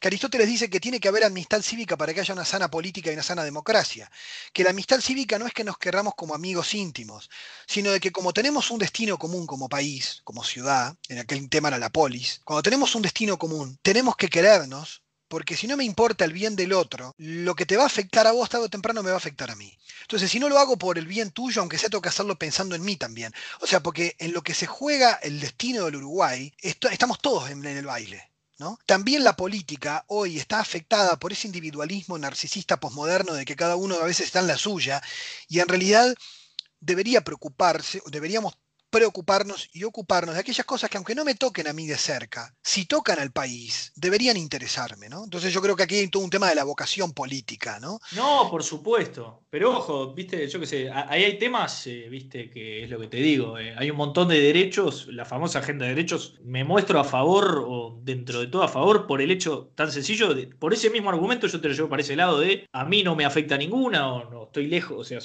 Speaker 2: que Aristóteles dice que tiene que haber amistad cívica para que haya una sana política y una sana democracia. Que la amistad cívica no es que nos querramos como amigos íntimos, sino de que como tenemos un destino común como país, como ciudad, en aquel tema era la polis, cuando tenemos un destino común, tenemos que querernos porque si no me importa el bien del otro, lo que te va a afectar a vos tarde o temprano me va a afectar a mí. Entonces, si no lo hago por el bien tuyo, aunque sea tengo que hacerlo pensando en mí también. O sea, porque en lo que se juega el destino del Uruguay, estamos todos en, el baile. También la política hoy está afectada por ese individualismo narcisista posmoderno de que cada uno a veces está en la suya y en realidad debería preocuparse, deberíamos preocuparnos y ocuparnos de aquellas cosas que aunque no me toquen a mí de cerca, si tocan al país, deberían interesarme, ¿no? Entonces yo creo que aquí hay todo un tema de la vocación política, ¿no?
Speaker 1: No, por supuesto. Pero ojo, viste, yo qué sé, ahí hay temas, eh, viste, que es lo que te digo, eh, hay un montón de derechos, la famosa agenda de derechos, me muestro a favor o dentro de todo a favor por el hecho tan sencillo, de, por ese mismo argumento yo te lo llevo para ese lado de a mí no me afecta ninguna o no estoy lejos, o sea,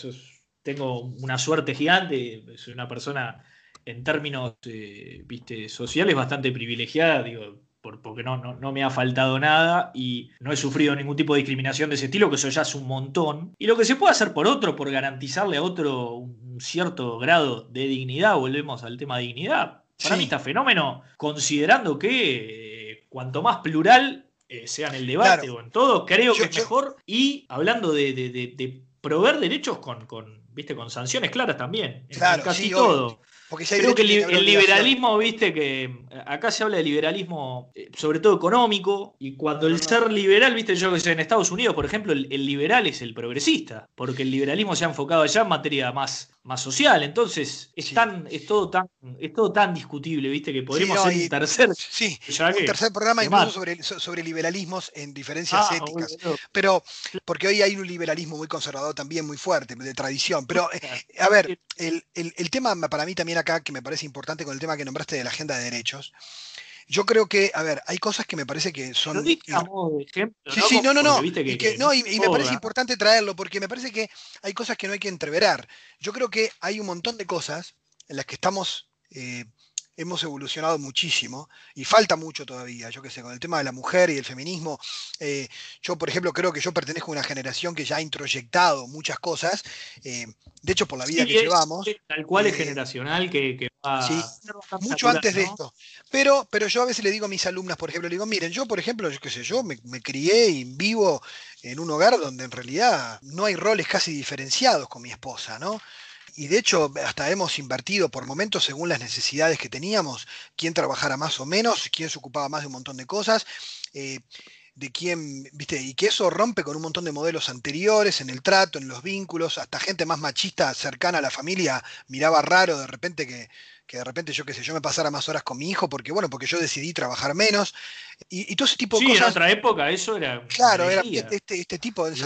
Speaker 1: tengo una suerte gigante, soy una persona en términos eh, viste, sociales bastante privilegiada, digo, porque no, no, me ha faltado nada y no he sufrido ningún tipo de discriminación de ese estilo, que eso ya es un montón. Y lo que se puede hacer por otro, por garantizarle a otro un cierto grado de dignidad, volvemos al tema de dignidad, para mí está fenómeno, considerando que eh, cuanto más plural eh, sea en el debate o en todo, creo que es mejor. Y hablando de, proveer derechos con, con, ¿viste? con sanciones claras también, en casi todo. Creo que el, liberalismo, viste que eh, acá se habla de liberalismo eh, sobre todo económico y cuando el ser liberal, viste yo que sé, en Estados Unidos, por ejemplo, el, liberal es el progresista, porque el liberalismo se ha enfocado allá en materia más, más social, entonces es, es, todo tan, es todo tan discutible, viste, que podríamos hacer un tercer,
Speaker 2: sí, un tercer programa incluso sobre, sobre liberalismos en diferencias ah, éticas, pero porque hoy hay un liberalismo muy conservador también, muy fuerte, de tradición, pero eh, a ver, el, el tema para mí también acá que me parece importante con el tema que nombraste de la agenda de derechos. Yo creo que, a ver, hay cosas que me parece que son.
Speaker 1: sí,
Speaker 2: sí, no, no, no. Y, me parece importante traerlo porque me parece que hay cosas que no hay que entreverar. Yo creo que hay un montón de cosas en las que estamos eh, hemos evolucionado muchísimo y falta mucho todavía, yo qué sé, con el tema de la mujer y el feminismo. Eh, yo, por ejemplo, creo que yo pertenezco a una generación que ya ha introyectado muchas cosas, eh, de hecho, por la vida que llevamos.
Speaker 1: Tal cual es generacional que, va
Speaker 2: sí, mucho antes de esto. Pero, pero yo a veces le digo a mis alumnas, por ejemplo, le digo, miren, yo, por ejemplo, yo qué sé, yo me, me crié y vivo en un hogar donde en realidad no hay roles casi diferenciados con mi esposa, ¿no? Y de hecho hasta hemos invertido por momentos según las necesidades que teníamos, quién trabajara más o menos, quién se ocupaba más de un montón de cosas. Eh, de quién, viste, y que eso rompe con un montón de modelos anteriores en el trato, en los vínculos, hasta gente más machista cercana a la familia miraba raro de repente que, de repente yo qué sé, yo me pasara más horas con mi hijo porque bueno, porque yo decidí trabajar menos y, todo ese tipo de cosas.
Speaker 1: Sí, en otra época eso era.
Speaker 2: Claro, era este, este, tipo de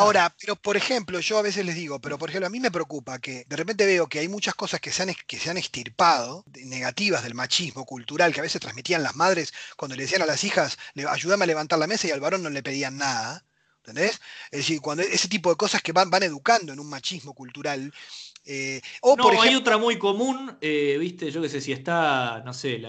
Speaker 2: Ahora, pero por ejemplo, yo a veces les digo, pero por ejemplo, a mí me preocupa que de repente veo que hay muchas cosas que se han, que se han extirpado, negativas del machismo cultural, que a veces transmitían las madres cuando le decían a las hijas, ayúdame a levantar la mesa y al varón no le pedían nada. ¿Entendés? Es decir, cuando ese tipo de cosas que van, van educando en un machismo cultural,
Speaker 1: eh, o no, hay otra muy común, eh, viste, yo qué sé, si está, no sé,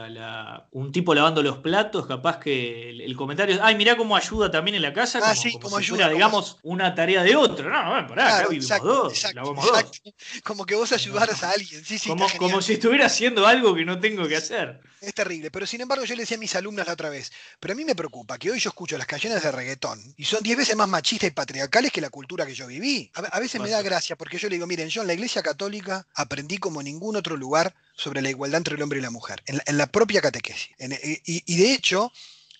Speaker 1: un tipo lavando los platos, capaz que el, comentario es, ay, mirá cómo ayuda también en la casa,
Speaker 2: ah, como, si fuera,
Speaker 1: digamos, una tarea de otro. No, no, pará, acá vivimos dos, dos.
Speaker 2: Como que vos ayudaras a alguien, sí, sí.
Speaker 1: Como, como si estuviera haciendo algo que no tengo que hacer.
Speaker 2: Es terrible, pero sin embargo yo le decía a mis alumnas la otra vez, pero a mí me preocupa que hoy yo escucho las canciones de reggaetón y son 10 veces más machistas y patriarcales que la cultura que yo viví. A, veces me da gracia porque yo le digo, miren, yo en la iglesia católica aprendí como ningún otro lugar sobre la igualdad entre el hombre y la mujer, en la, propia catequesis. y de hecho,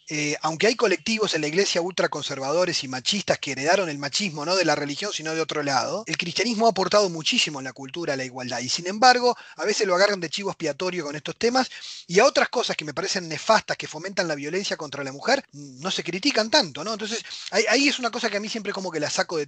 Speaker 2: eh, aunque hay colectivos en la iglesia ultraconservadores y machistas que heredaron el machismo no de la religión, sino de otro lado, el cristianismo ha aportado muchísimo en la cultura a la igualdad. Y sin embargo, a veces lo agarran de chivo expiatorio con estos temas y a otras cosas que me parecen nefastas, que fomentan la violencia contra la mujer, no se critican tanto, ¿no? Entonces, ahí, es una cosa que a mí siempre como que la saco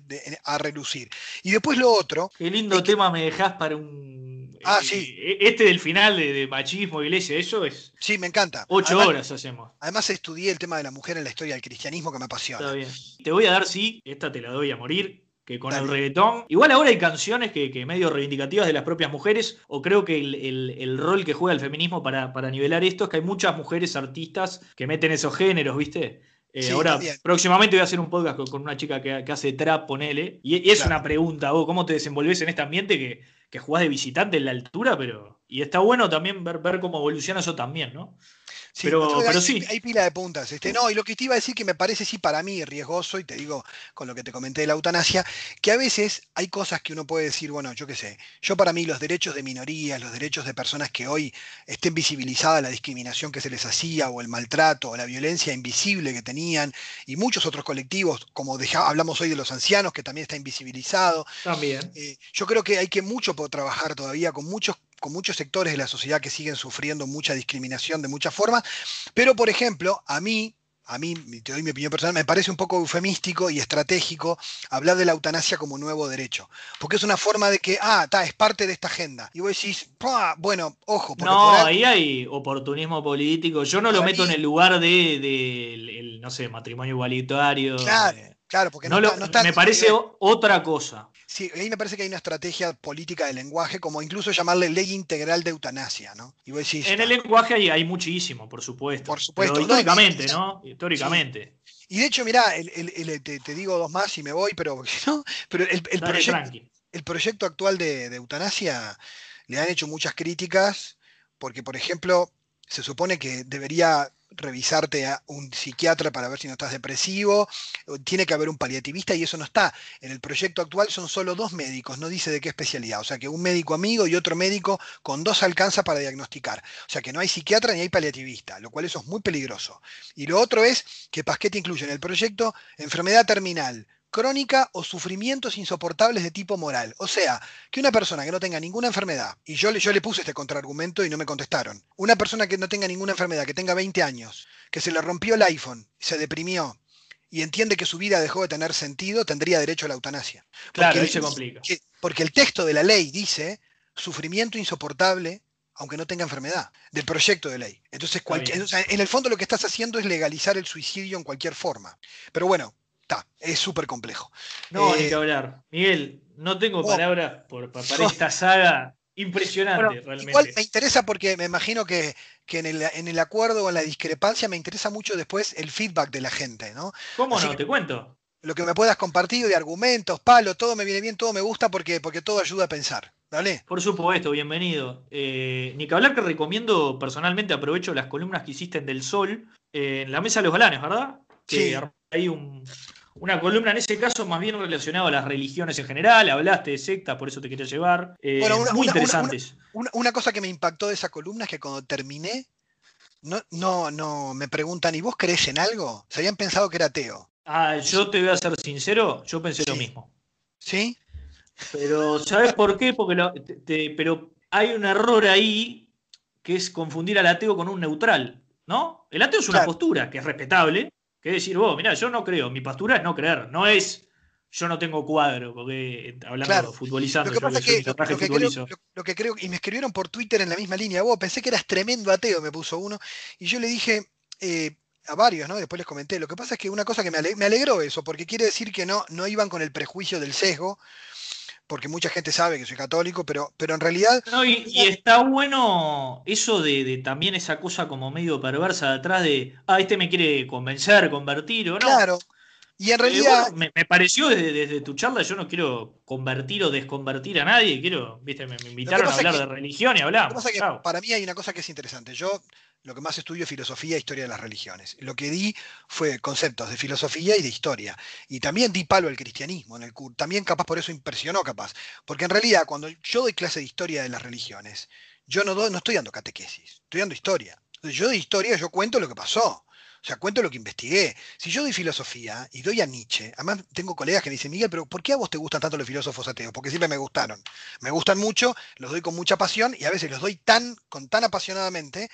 Speaker 2: a relucir. Y después lo otro.
Speaker 1: Qué lindo tema me dejás para un.
Speaker 2: Ah, sí.
Speaker 1: Eh, este del final de, machismo, iglesia, eso es.
Speaker 2: Sí, me encanta.
Speaker 1: Ocho horas hacemos.
Speaker 2: Además, estudié el tema de la mujer en la historia del cristianismo que me apasiona.
Speaker 1: Está bien. Te voy a dar, sí, esta te la doy a morir, que con el reggaetón. Igual ahora hay canciones que, medio reivindicativas de las propias mujeres, o creo que el, rol que juega el feminismo para, para, nivelar esto es que hay muchas mujeres artistas que meten esos géneros, ¿viste? Eh, ahora, próximamente voy a hacer un podcast con, una chica que, hace trap, ponele. Y, es una pregunta, vos, ¿cómo te desenvolves en este ambiente que, que jugás de visitante en la altura? Pero. Y está bueno también ver, ver cómo evoluciona eso también, ¿no? Pero, pero sí.
Speaker 2: Hay pila de puntas. Este, no, y lo que te iba a decir que me parece sí para mí riesgoso, y te digo con lo que te comenté de la eutanasia, que a veces hay cosas que uno puede decir, bueno, yo qué sé, yo para mí los derechos de minorías, los derechos de personas que hoy estén visibilizadas la discriminación que se les hacía, o el maltrato, o la violencia invisible que tenían, y muchos otros colectivos, como hablamos hoy de los ancianos, que también está invisibilizado.
Speaker 1: También.
Speaker 2: Eh, yo creo que hay que mucho por trabajar todavía con muchos con muchos sectores de la sociedad que siguen sufriendo mucha discriminación de muchas formas, pero por ejemplo, a mí, a mí, te doy mi opinión personal, me parece un poco eufemístico y estratégico hablar de la eutanasia como nuevo derecho, porque es una forma de que, ah, está, es parte de esta agenda. Y vos decís, bueno, ojo.
Speaker 1: No, ahí... hay oportunismo político. Yo no lo meto en el lugar de, no sé, matrimonio igualitario.
Speaker 2: Claro. Eh, claro, porque
Speaker 1: no, está, me parece otra cosa.
Speaker 2: Sí, ahí me parece que hay una estrategia política de lenguaje, como incluso llamarle ley integral de eutanasia, ¿no?
Speaker 1: en el lenguaje hay, muchísimo, por supuesto. Por supuesto. históricamente, ¿no? Históricamente.
Speaker 2: Y de hecho, mirá, te, digo dos más y me voy, pero no, pero el, proyecto, actual de, de eutanasia le han hecho muchas críticas, porque, por ejemplo, se supone que debería revisarte a un psiquiatra para ver si no estás depresivo, tiene que haber un paliativista y eso no está. En el proyecto actual son solo dos médicos, no dice de qué especialidad, o sea que un médico amigo y otro médico con dos alcanza para diagnosticar. O sea que no hay psiquiatra ni hay paliativista, lo cual eso es muy peligroso. Y lo otro es que Pasquete incluye en el proyecto enfermedad terminal, crónica o sufrimientos insoportables de tipo moral. O sea, que una persona que no tenga ninguna enfermedad, y yo, yo le puse este contraargumento y no me contestaron, una persona que no tenga ninguna enfermedad, que tenga 20 años, que se le rompió el iPhone, se deprimió y entiende que su vida dejó de tener sentido, tendría derecho a la eutanasia.
Speaker 1: Claro, ahí se complica.
Speaker 2: porque el texto de la ley dice sufrimiento insoportable aunque no tenga enfermedad, del proyecto de ley. Entonces, en el fondo lo que estás haciendo es legalizar el suicidio en cualquier forma. Pero bueno, es súper complejo.
Speaker 1: No, hay eh, que hablar. Miguel, no tengo oh. palabras para esta saga. Impresionante, realmente.
Speaker 2: Igual me interesa porque me imagino que, en, el, acuerdo o en la discrepancia me interesa mucho después el feedback de la gente, ¿no?
Speaker 1: ¿Cómo no? Te cuento.
Speaker 2: Lo que me puedas compartir de argumentos, palo, todo me viene bien, todo me gusta porque, porque todo ayuda a pensar. Dale.
Speaker 1: Por supuesto, bienvenido. Eh, ni que hablar que recomiendo personalmente, aprovecho las columnas que hiciste en Del Sol, en la Mesa de los Galanes, ¿verdad? Que
Speaker 2: sí.
Speaker 1: hay un, una columna en ese caso más bien relacionada a las religiones en general, hablaste de sectas, por eso te quería llevar. Eh, muy interesantes.
Speaker 2: Una, cosa que me impactó de esa columna es que cuando terminé, no, no, no, me preguntan, ¿y vos crees en algo? Se habían pensado que era ateo.
Speaker 1: Ah, yo te voy a ser sincero, yo pensé lo mismo.
Speaker 2: ¿Sí?
Speaker 1: Pero, ¿sabes por qué? Porque pero hay un error ahí que es confundir al ateo con un neutral, ¿no? El ateo es una postura que es respetable, que decir, vos, mira, yo no creo, mi postura es no creer, no es yo no tengo cuadro, porque hablando futbolizando,
Speaker 2: lo que pasa que, lo, que creo, lo, que creo, y me escribieron por Twitter en la misma línea, vos, pensé que eras tremendo ateo, me puso uno, y yo le dije eh, a varios, ¿no? Después les comenté, lo que pasa es que una cosa que me, alegró eso, porque quiere decir que no, no iban con el prejuicio del sesgo, porque mucha gente sabe que soy católico, pero, pero en realidad...
Speaker 1: No, y, está bueno eso de, también esa cosa como medio perversa de atrás de, ah, este me quiere convencer, convertir, o no.
Speaker 2: Claro. Y en eh, realidad...
Speaker 1: me, pareció desde, tu charla, yo no quiero convertir o desconvertir a nadie, quiero, viste, me, invitaron a hablar de religión y hablamos.
Speaker 2: para mí hay una cosa que es interesante. Yo lo que más estudio es filosofía e historia de las religiones. Lo que di fue conceptos de filosofía y de historia. Y también di palo al cristianismo en el curso. También capaz por eso impresionó capaz. Porque en realidad cuando yo doy clase de historia de las religiones, yo no, no estoy dando catequesis, estoy dando historia. yo de historia yo cuento lo que pasó. O sea, cuento lo que investigué. Si yo doy filosofía y doy a Nietzsche, además tengo colegas que me dicen, Miguel, pero ¿por qué a vos te gustan tanto los filósofos ateos? Porque siempre me gustaron. Me gustan mucho, los doy con mucha pasión y a veces los doy tan, con tan apasionadamente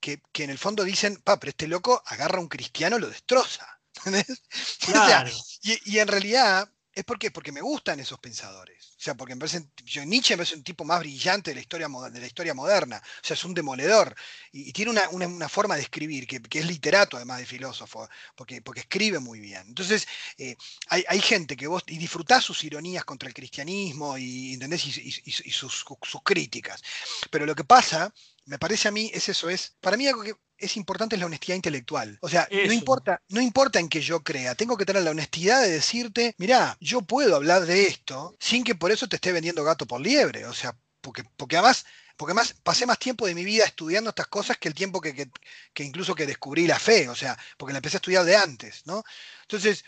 Speaker 2: que, en el fondo dicen, pa, pero este loco agarra a un cristiano y lo destroza. y, en realidad es porque, porque me gustan esos pensadores. O sea, porque me parece, Nietzsche me parece un tipo más brillante de la historia, de la historia moderna. O sea, es un demoledor. Y, tiene una, forma de escribir, que, es literato además de filósofo, porque, porque escribe muy bien. Entonces, eh, hay, gente que vos, y disfrutás sus ironías contra el cristianismo y, ¿entendés? y, sus, sus críticas. Pero lo que pasa me parece a mí, es eso, es, para mí algo que es importante es la honestidad intelectual. O sea, no importa, no importa en que yo crea, tengo que tener la honestidad de decirte, mirá, yo puedo hablar de esto sin que por eso te esté vendiendo gato por liebre. O sea, porque, porque además porque además pasé más tiempo de mi vida estudiando estas cosas que el tiempo que, que, incluso que descubrí la fe, o sea, porque la empecé a estudiar de antes, ¿no? Entonces,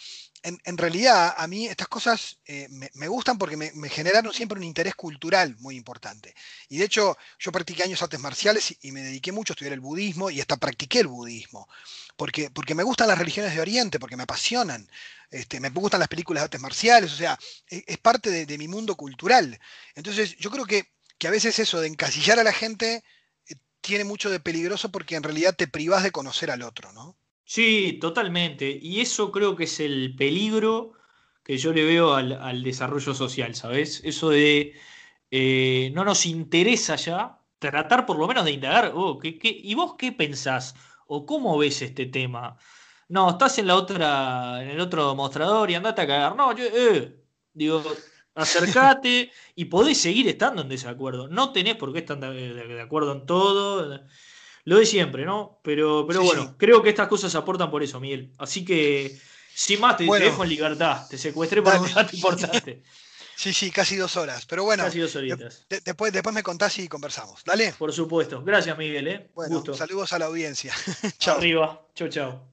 Speaker 2: en, realidad a mí estas cosas eh, me, gustan porque me, generaron siempre un interés cultural muy importante. Y de hecho yo practiqué años artes marciales y, me dediqué mucho a estudiar el budismo y hasta practiqué el budismo. Porque, porque me gustan las religiones de Oriente, porque me apasionan. Este, me gustan las películas de artes marciales, o sea, e, es, parte de, mi mundo cultural. Entonces yo creo que, que, a veces eso de encasillar a la gente eh, tiene mucho de peligroso porque en realidad te privas de conocer al otro, ¿no?
Speaker 1: Sí, totalmente. Y eso creo que es el peligro que yo le veo al, desarrollo social, ¿sabes? Eso de eh, no nos interesa ya tratar por lo menos de indagar, oh, ¿qué, y vos qué pensás? ¿O cómo ves este tema? No, estás en la otra, en el otro mostrador y andate a cagar. No, yo, eh, digo, acercate y podés seguir estando en desacuerdo. No tenés por qué estar de acuerdo en todo lo de siempre, ¿no? Pero, pero bueno, creo que estas cosas aportan por eso, Miguel. Así que, sin más, te, dejo en libertad. Te secuestré para que te importante.
Speaker 2: Sí, sí, casi dos horas. Pero bueno,
Speaker 1: casi dos horitas.
Speaker 2: después, después me contás y conversamos. Dale.
Speaker 1: Por supuesto. Gracias, Miguel. ¿eh?
Speaker 2: Bueno, saludos a la audiencia.
Speaker 1: chao. Arriba. Chau, chau.